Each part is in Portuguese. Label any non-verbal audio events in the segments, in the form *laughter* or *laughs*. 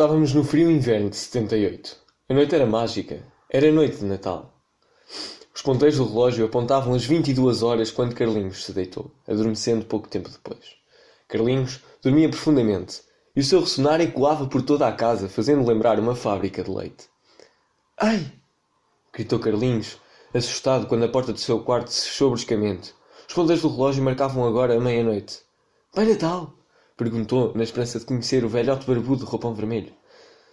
Estávamos no frio inverno de 78. A noite era mágica. Era noite de Natal. Os ponteiros do relógio apontavam as 22 horas quando Carlinhos se deitou, adormecendo pouco tempo depois. Carlinhos dormia profundamente e o seu ressonar ecoava por toda a casa, fazendo lembrar uma fábrica de leite. Ai! gritou Carlinhos, assustado quando a porta do seu quarto se fechou bruscamente. Os ponteiros do relógio marcavam agora a meia-noite. Pai Natal! Perguntou, na esperança de conhecer o velhote barbudo de roupão vermelho.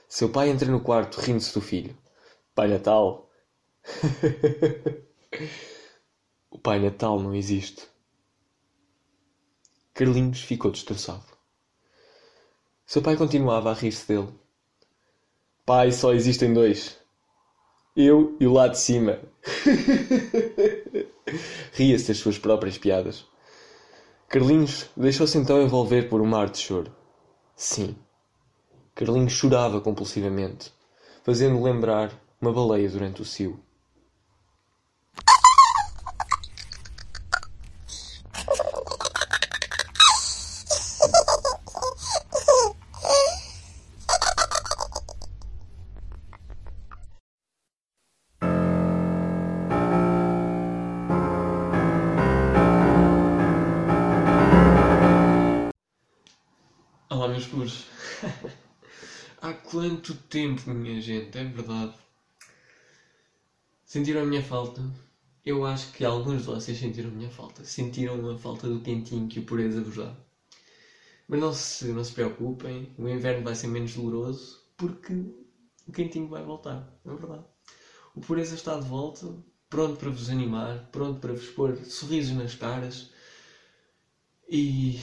Seu pai entra no quarto, rindo-se do filho. Pai Natal. *laughs* o Pai Natal não existe. Carlinhos ficou destroçado. Seu pai continuava a rir-se dele. Pai, só existem dois. Eu e o lá de cima. *laughs* Ria-se das suas próprias piadas. Carlinhos deixou-se então envolver por um mar de choro. Sim, Carlinhos chorava compulsivamente, fazendo lembrar uma baleia durante o cio. Olá, meus puros. *laughs* Há quanto tempo, minha gente, é verdade. Sentiram a minha falta? Eu acho que alguns de vocês sentiram a minha falta. Sentiram a falta do quentinho que o pureza vos dá. Mas não se, não se preocupem, o inverno vai ser menos doloroso porque o quentinho vai voltar, é verdade. O pureza está de volta, pronto para vos animar, pronto para vos pôr sorrisos nas caras e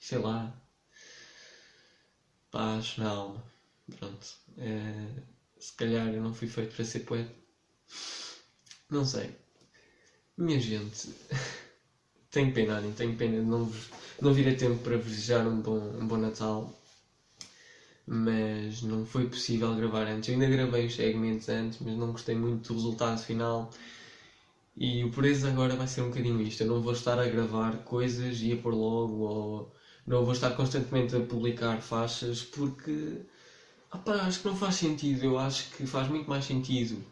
sei lá, paz na alma. Pronto. É, se calhar eu não fui feito para ser poeta. Não sei. Minha gente, *laughs* tenho pena, nem tenho pena de não, não vir a tempo para desejar um bom, um bom Natal. Mas não foi possível gravar antes. Eu ainda gravei os segmentos antes, mas não gostei muito do resultado final. E o pureza agora vai ser um bocadinho isto. Eu não vou estar a gravar coisas e a pôr logo ou não vou estar constantemente a publicar faixas porque acho que não faz sentido. Eu acho que faz muito mais sentido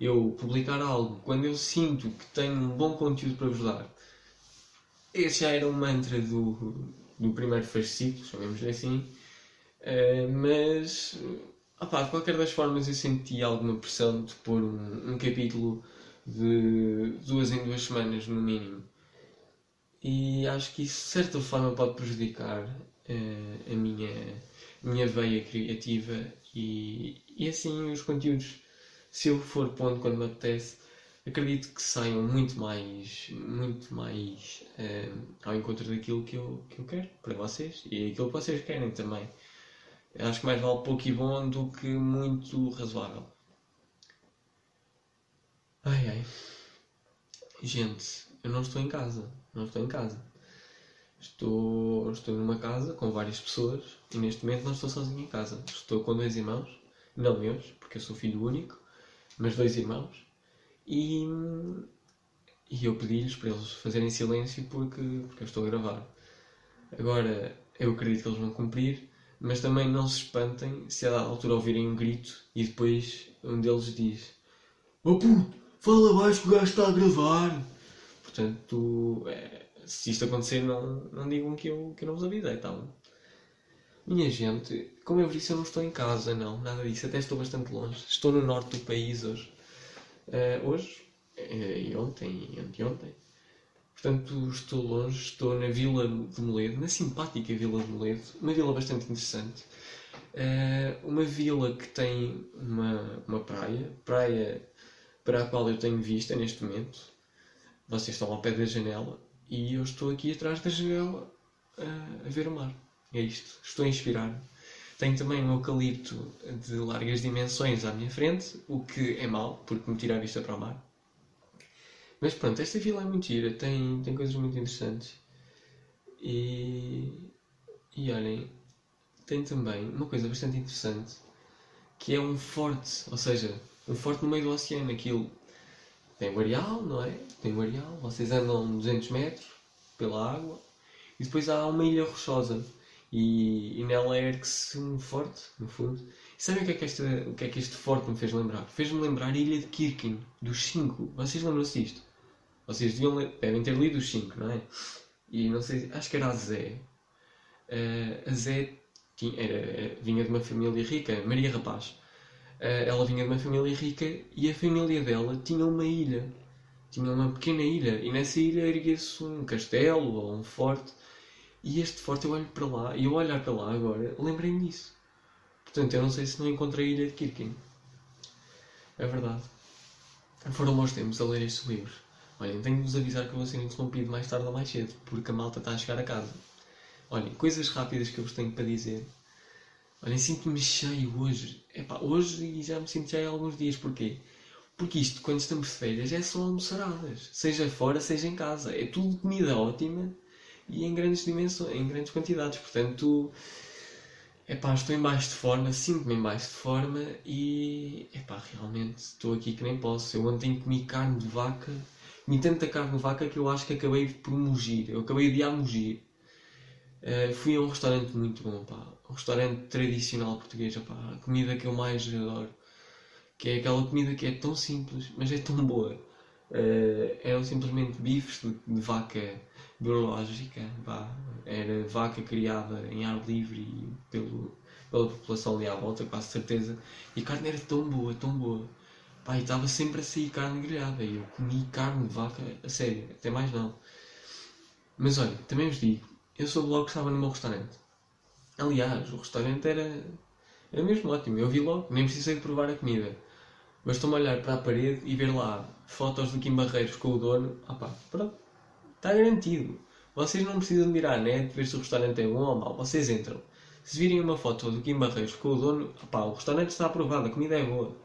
eu publicar algo quando eu sinto que tenho um bom conteúdo para vos dar. Esse já era o mantra do, do primeiro fascículo, chamemos assim. Uh, mas opa, de qualquer das formas eu senti alguma pressão de pôr um, um capítulo de duas em duas semanas no mínimo e acho que isso de certa forma pode prejudicar uh, a minha, minha veia criativa e, e assim os conteúdos, se eu for pondo quando me apetece, acredito que saiam muito mais, muito mais uh, ao encontro daquilo que eu, que eu quero para vocês e aquilo que vocês querem também. Acho que mais vale pouco e bom do que muito razoável. Ai ai. Gente, eu não estou em casa. Não estou em casa. Estou, estou numa casa com várias pessoas e neste momento não estou sozinho em casa. Estou com dois irmãos, não meus, porque eu sou filho único, mas dois irmãos. E, e eu pedi-lhes para eles fazerem silêncio porque, porque eu estou a gravar. Agora, eu acredito que eles vão cumprir, mas também não se espantem se dada altura ouvirem um grito e depois um deles diz: Oh puto, fala baixo que o gajo está a gravar. Portanto, é, se isto acontecer, não, não digam que eu, que eu não vos avisei, tá bom? Minha gente, como eu disse, eu não estou em casa, não, nada disso, até estou bastante longe. Estou no norte do país hoje. Uh, hoje, uh, e ontem, e anteontem. Portanto, estou longe, estou na Vila de Moledo, na simpática Vila de Moledo, uma vila bastante interessante. Uh, uma vila que tem uma, uma praia, praia para a qual eu tenho vista neste momento, vocês estão ao pé da janela e eu estou aqui atrás da janela a, a ver o mar. É isto. Estou a inspirar. Tenho também um eucalipto de largas dimensões à minha frente, o que é mau, porque me tira a vista para o mar. Mas pronto, esta vila é muito gira, tem, tem coisas muito interessantes. E, e olhem, tem também uma coisa bastante interessante, que é um forte, ou seja, um forte no meio do oceano. Aquilo tem o areal, não é? Tem o areal, vocês andam 200 metros pela água e depois há uma ilha rochosa. E, e nela ergue-se um forte, no fundo. E sabem o que, é que este, o que é que este forte me fez lembrar? Fez-me lembrar a ilha de Kirkin, dos 5. Vocês lembram-se disto? Vocês deviam, devem ter lido os 5, não é? E não sei, acho que era a Zé. Uh, a Zé tinha, era, vinha de uma família rica, Maria Rapaz. Uh, ela vinha de uma família rica e a família dela tinha uma ilha. Tinha uma pequena ilha. E nessa ilha erguia-se um castelo ou um forte. E este forte eu olho para lá, e eu olhar para lá agora, lembrei-me disso. Portanto, eu não sei se não encontrei a ilha de Kirkin. É verdade. Foram bons tempos a ler estes livros. Olhem, tenho de vos avisar que eu vou ser interrompido mais tarde ou mais cedo, porque a malta está a chegar a casa. Olhem, coisas rápidas que eu vos tenho para dizer. Olhem, sinto-me cheio hoje. Epá, hoje e já me sinto cheio há alguns dias. Porquê? Porque isto, quando estamos de férias, é só almoçaradas. Seja fora, seja em casa. É tudo comida ótima e em grandes dimensões, em grandes quantidades. Portanto, epá, estou em baixo de forma, sinto-me em baixo de forma e epá, realmente estou aqui que nem posso. Eu ontem comi carne de vaca, comi tanta carne de vaca que eu acho que acabei por mugir. Eu acabei de amugir. Uh, fui a um restaurante muito bom, pá. Um restaurante tradicional português, pá. A comida que eu mais adoro. Que é aquela comida que é tão simples, mas é tão boa. Uh, eram simplesmente bifes de, de vaca biológica, pá. Era vaca criada em ar livre pelo, pela população ali à volta, quase certeza. E a carne era tão boa, tão boa. Pá, e estava sempre a sair carne grelhada. E eu comi carne de vaca, a sério, até mais não. Mas olha, também vos digo, eu soube logo que estava no meu restaurante. Aliás, o restaurante era, era mesmo ótimo. Eu vi logo, nem precisei de provar a comida. Bastou-me olhar para a parede e ver lá fotos do Kim Barreiros com o dono. Ah pá, pronto. Está garantido. Vocês não precisam de ir à net ver se o restaurante é bom ou mau. Vocês entram. Se virem uma foto do Kim Barreiros com o dono, ah o restaurante está aprovado, a comida é boa.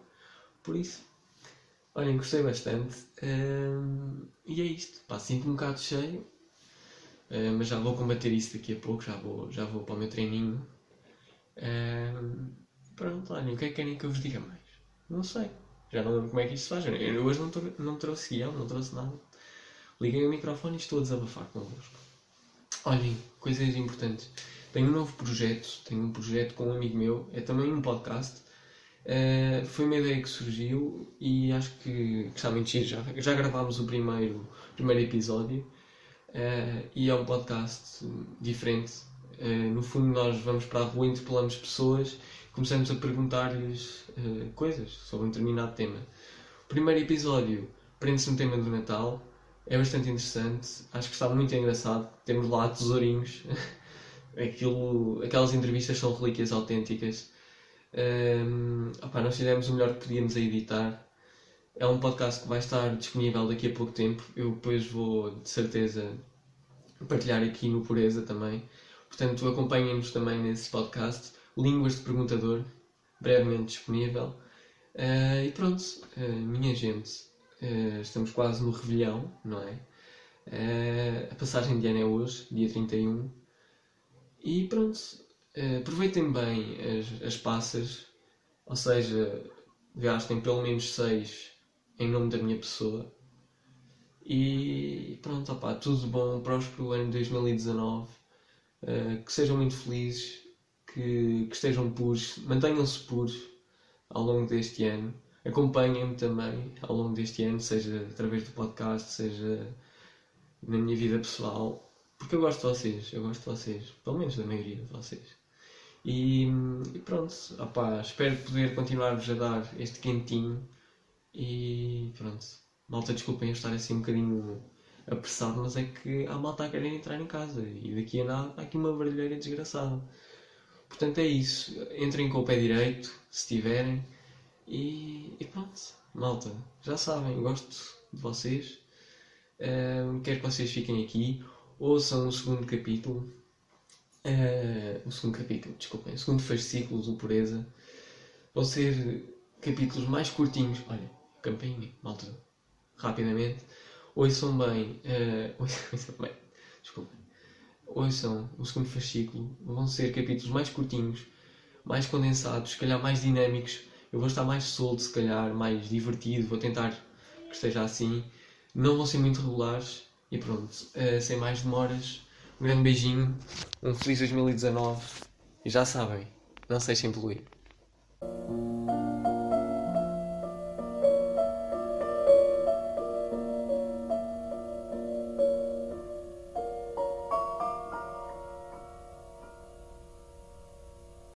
Por isso, olhem, gostei bastante. Hum, e é isto. Pá, sinto um bocado cheio. Uh, mas já vou combater isso daqui a pouco, já vou, já vou para o meu treininho. Uh, pronto, olhem, o que é que querem que eu vos diga mais? Não sei. Já não lembro como é que isto se faz. Eu hoje não, não trouxe guião, não trouxe nada. Liguei o microfone e estou a desabafar convosco. Olhem, coisas importantes. Tenho um novo projeto, tenho um projeto com um amigo meu, é também um podcast. Uh, foi uma ideia que surgiu e acho que, que está muito giro. Já, já gravámos o primeiro, primeiro episódio uh, e é um podcast diferente. Uh, no fundo, nós vamos para a rua, interpelamos pessoas começamos a perguntar-lhes uh, coisas sobre um determinado tema. O primeiro episódio prende-se no tema do Natal, é bastante interessante, acho que está muito engraçado. Temos lá tesourinhos, *laughs* Aquilo, aquelas entrevistas são relíquias autênticas. Um, opa, nós fizemos o melhor que podíamos a editar é um podcast que vai estar disponível daqui a pouco tempo. Eu depois vou, de certeza, partilhar aqui no Pureza também. Portanto, acompanhem-nos também nesse podcast. Línguas de Perguntador, brevemente disponível. Uh, e pronto, uh, minha gente, uh, estamos quase no Revilhão, não é? a passagem de ano é hoje, dia 31. E pronto, aproveitem bem as, as passas, ou seja, gastem pelo menos 6 em nome da minha pessoa. E pronto, opá, tudo bom, próspero ano 2019. Uh, eh, que sejam muito felizes, que, que estejam puros, mantenham-se puros ao longo deste ano. Acompanhem-me também ao longo deste ano, seja através do podcast, seja na minha vida pessoal, porque eu gosto de vocês, eu gosto de vocês, pelo menos da maioria de vocês. E, e pronto, opá, espero poder continuar-vos a dar este quentinho e pronto. Malta, desculpem eu estar assim um bocadinho apressado, mas é que há malta a querer entrar em casa e daqui a nada há aqui uma barulheira desgraçada. Portanto é isso. Entrem com o pé direito, se tiverem. E, e pronto, malta, já sabem, gosto de vocês. Quero que vocês fiquem aqui. Ouçam o segundo capítulo. Uh, o segundo capítulo, desculpem, o segundo fascículo do Pureza. Vão ser capítulos mais curtinhos. Olha, campainha, malta, rapidamente. Ouçam bem, uh, *laughs* ouçam bem, desculpem. Ouçam o segundo fascículo. Vão ser capítulos mais curtinhos, mais condensados, se calhar mais dinâmicos. Eu vou estar mais solto, se calhar, mais divertido. Vou tentar que esteja assim. Não vão ser muito regulares. E pronto, uh, sem mais demoras, Um grande beijinho, um feliz 2019 e já sabem, não se deixem poluir.